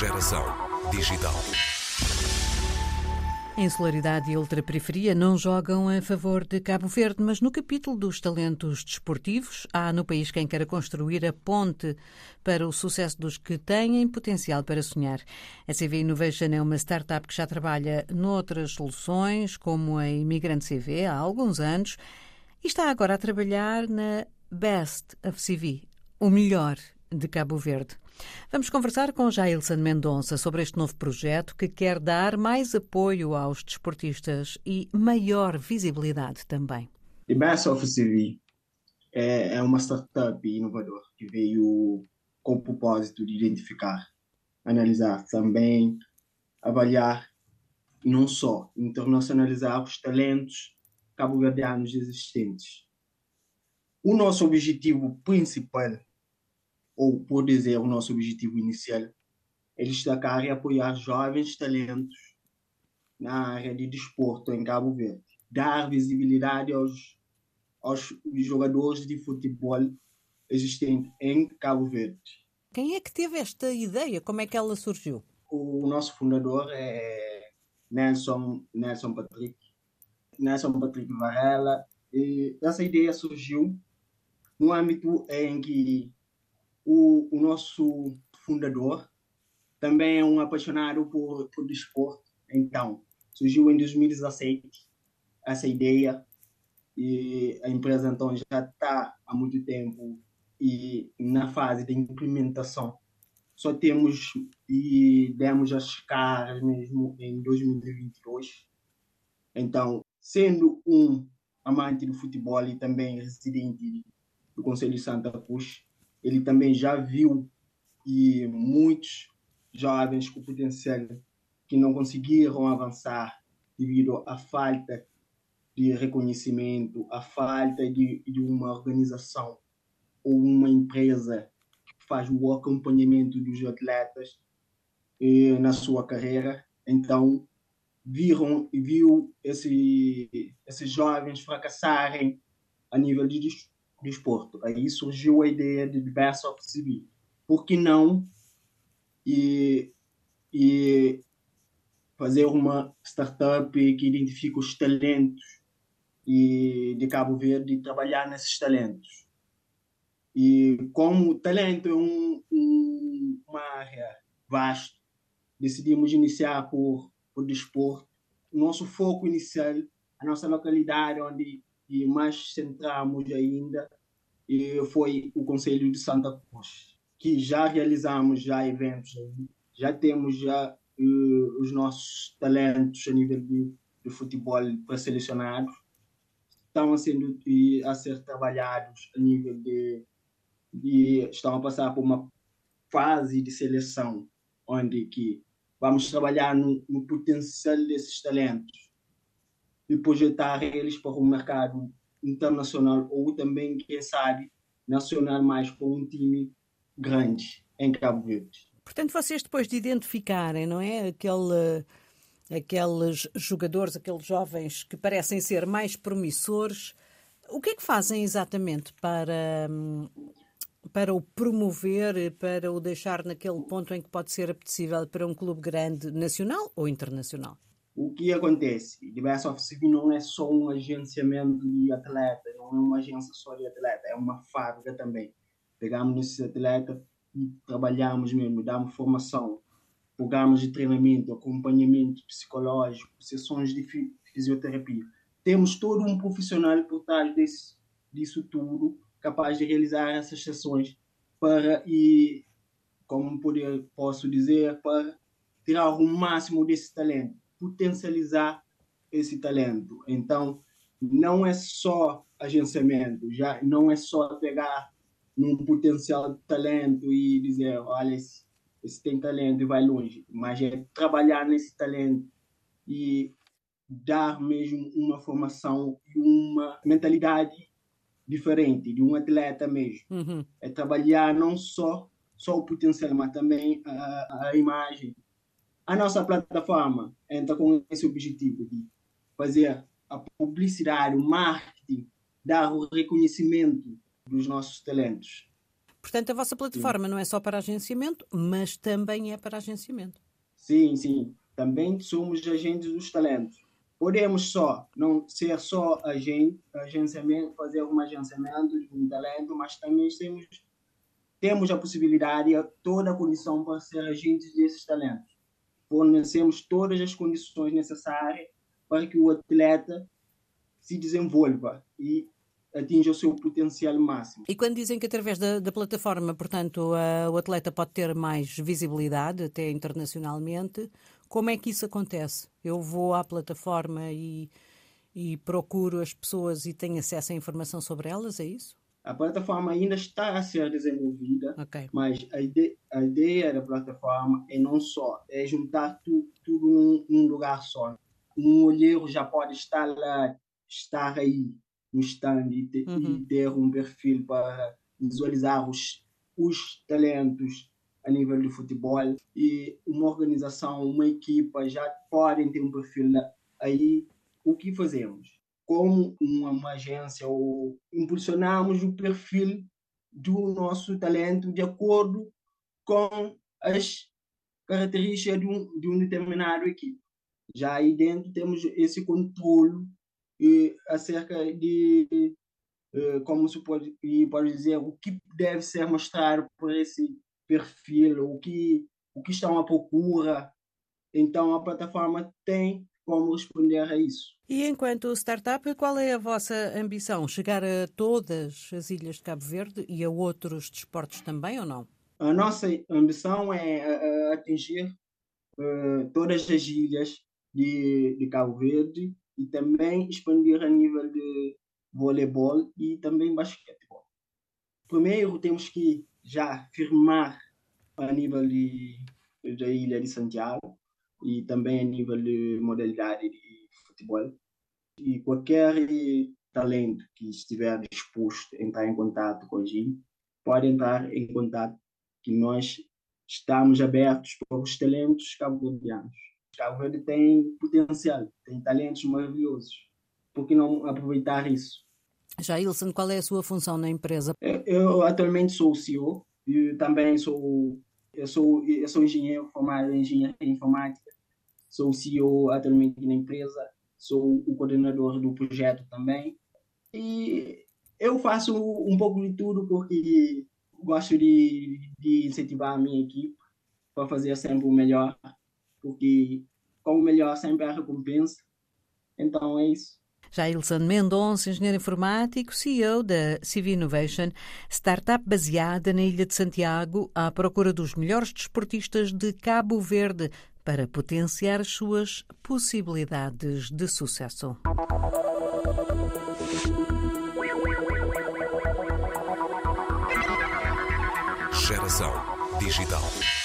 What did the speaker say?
Geração Digital. A insularidade e ultraperiferia não jogam a favor de Cabo Verde, mas no capítulo dos talentos desportivos, há no país quem queira construir a ponte para o sucesso dos que têm potencial para sonhar. A CV Innovation é uma startup que já trabalha noutras soluções, como a Imigrante CV, há alguns anos, e está agora a trabalhar na Best of CV, o melhor de Cabo Verde. Vamos conversar com Jailson Mendonça sobre este novo projeto que quer dar mais apoio aos desportistas e maior visibilidade também. A Best of CV é, é uma startup inovadora que veio com o propósito de identificar, analisar também, avaliar não só internacionalizar os talentos cabo-verdianos existentes. O nosso objetivo principal ou por dizer o nosso objetivo inicial, é destacar e apoiar jovens talentos na área de desporto em Cabo Verde, dar visibilidade aos, aos jogadores de futebol existentes em Cabo Verde. Quem é que teve esta ideia? Como é que ela surgiu? O nosso fundador é Nelson, Nelson Patrick, Nelson Patrick Varela. E essa ideia surgiu no âmbito em que o, o nosso fundador também é um apaixonado por, por desporto. Então, surgiu em 2017 essa ideia e a empresa então já está há muito tempo e na fase de implementação. Só temos e demos as caras mesmo em 2022. Então, sendo um amante do futebol e também residente do Conselho Santa Cruz, ele também já viu e muitos jovens com potencial que não conseguiram avançar devido à falta de reconhecimento, à falta de, de uma organização ou uma empresa que faz o acompanhamento dos atletas eh, na sua carreira. Então, viram viu esse, esses jovens fracassarem a nível de desporto. Aí surgiu a ideia de Best of Civil. Por que não e, e fazer uma startup que identifica os talentos e de Cabo Verde e trabalhar nesses talentos? E como talento é um, um, uma área vasta, decidimos iniciar por, por desporto. Nosso foco inicial, a nossa localidade onde e mais centramos ainda e foi o Conselho de Santa Cruz, que já realizamos já eventos, já temos já uh, os nossos talentos a nível de, de futebol pré-selecionados, estão sendo, a ser trabalhados a nível de, de estão a passar por uma fase de seleção onde que vamos trabalhar no, no potencial desses talentos e projetar eles para o mercado internacional ou também, quem sabe, nacional mais com um time grande em Cabo Verde. Portanto, vocês depois de identificarem, não é, aquele, aqueles jogadores, aqueles jovens que parecem ser mais promissores, o que é que fazem exatamente para para o promover, para o deixar naquele ponto em que pode ser apetecível para um clube grande, nacional ou internacional? O que acontece? The Best of Civil não é só um agenciamento de atleta, não é uma agência só de atleta, é uma fábrica também. Pegamos esses atletas e trabalhamos mesmo, damos formação, programas de treinamento, acompanhamento psicológico, sessões de fisioterapia. Temos todo um profissional por trás desse, disso tudo, capaz de realizar essas sessões para, e como poder, posso dizer, para tirar o máximo desse talento potencializar esse talento. Então, não é só agenciamento, já não é só pegar um potencial de talento e dizer, olha, esse, esse tem talento e vai longe, mas é trabalhar nesse talento e dar mesmo uma formação e uma mentalidade diferente de um atleta mesmo. Uhum. É trabalhar não só só o potencial, mas também a, a imagem, a nossa plataforma entra com esse objetivo de fazer a publicidade, o marketing, dar o reconhecimento dos nossos talentos. Portanto, a vossa plataforma sim. não é só para agenciamento, mas também é para agenciamento. Sim, sim. Também somos agentes dos talentos. Podemos só, não ser só agente, agenciamento, fazer um agenciamento de um talento, mas também temos, temos a possibilidade, toda a condição para ser agentes desses talentos. Fornecemos todas as condições necessárias para que o atleta se desenvolva e atinja o seu potencial máximo. E quando dizem que através da, da plataforma, portanto, o atleta pode ter mais visibilidade, até internacionalmente, como é que isso acontece? Eu vou à plataforma e, e procuro as pessoas e tenho acesso à informação sobre elas, é isso? A plataforma ainda está a ser desenvolvida, okay. mas a ideia, a ideia, da plataforma é não só, é juntar tu, tudo num, num lugar só. Um olheiro já pode estar lá, estar aí no stand e, te, uhum. e ter um perfil para visualizar os, os talentos a nível de futebol e uma organização, uma equipa já podem ter um perfil aí. O que fazemos? Como uma, uma agência, ou impulsionamos o perfil do nosso talento de acordo com as características de um, de um determinado equipe. Já aí dentro temos esse controle e acerca de uh, como se pode, pode dizer o que deve ser mostrado por esse perfil, o que o que estão à procura. Então a plataforma tem como responder a isso. E enquanto startup, qual é a vossa ambição? Chegar a todas as ilhas de Cabo Verde e a outros desportos também ou não? A nossa ambição é atingir uh, todas as ilhas de, de Cabo Verde e também expandir a nível de voleibol e também basquetebol. Primeiro temos que já firmar a nível de, da ilha de Santiago e também a nível de modalidade de futebol. E qualquer talento que estiver disposto a entrar em contato com a gente, pode entrar em contato que nós estamos abertos para os talentos cabo-verdianos. Cabo Verde tem potencial, tem talentos maravilhosos. Por que não aproveitar isso? Já, Ilson, qual é a sua função na empresa? Eu, eu atualmente sou o CEO e também sou eu sou eu sou engenheiro formado em engenharia informática. Sou o CEO atualmente na empresa, sou o coordenador do projeto também. E eu faço um pouco de tudo porque gosto de, de incentivar a minha equipe para fazer sempre o melhor porque como melhor sempre a recompensa. Então é isso. Jailson Mendonça, engenheiro informático, CEO da CV Innovation, startup baseada na Ilha de Santiago, à procura dos melhores desportistas de Cabo Verde para potenciar as suas possibilidades de sucesso. Geração Digital.